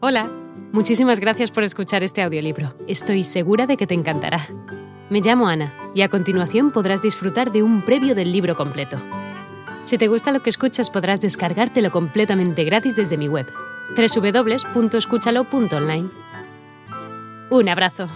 Hola, muchísimas gracias por escuchar este audiolibro. Estoy segura de que te encantará. Me llamo Ana y a continuación podrás disfrutar de un previo del libro completo. Si te gusta lo que escuchas podrás descargártelo completamente gratis desde mi web, www.escúchalo.online. Un abrazo.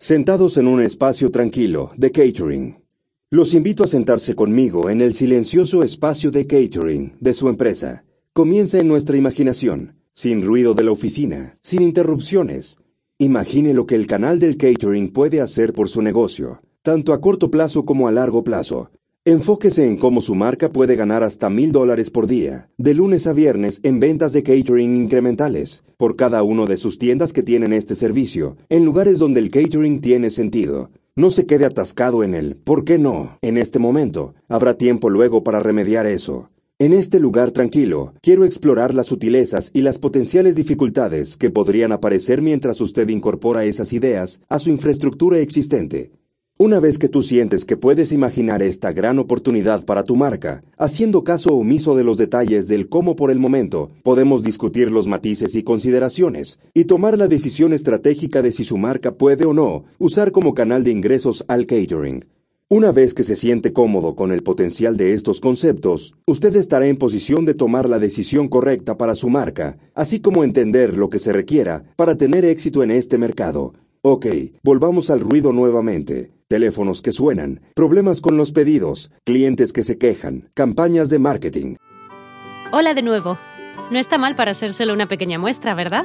Sentados en un espacio tranquilo de catering. Los invito a sentarse conmigo en el silencioso espacio de catering de su empresa. Comienza en nuestra imaginación, sin ruido de la oficina, sin interrupciones. Imagine lo que el canal del catering puede hacer por su negocio, tanto a corto plazo como a largo plazo. Enfóquese en cómo su marca puede ganar hasta mil dólares por día, de lunes a viernes en ventas de catering incrementales, por cada uno de sus tiendas que tienen este servicio, en lugares donde el catering tiene sentido. No se quede atascado en él. ¿Por qué no? En este momento. Habrá tiempo luego para remediar eso. En este lugar tranquilo, quiero explorar las sutilezas y las potenciales dificultades que podrían aparecer mientras usted incorpora esas ideas a su infraestructura existente. Una vez que tú sientes que puedes imaginar esta gran oportunidad para tu marca, haciendo caso omiso de los detalles del cómo por el momento, podemos discutir los matices y consideraciones, y tomar la decisión estratégica de si su marca puede o no usar como canal de ingresos al catering. Una vez que se siente cómodo con el potencial de estos conceptos, usted estará en posición de tomar la decisión correcta para su marca, así como entender lo que se requiera para tener éxito en este mercado. Ok, volvamos al ruido nuevamente. Teléfonos que suenan, problemas con los pedidos, clientes que se quejan, campañas de marketing. Hola de nuevo. No está mal para ser solo una pequeña muestra, ¿verdad?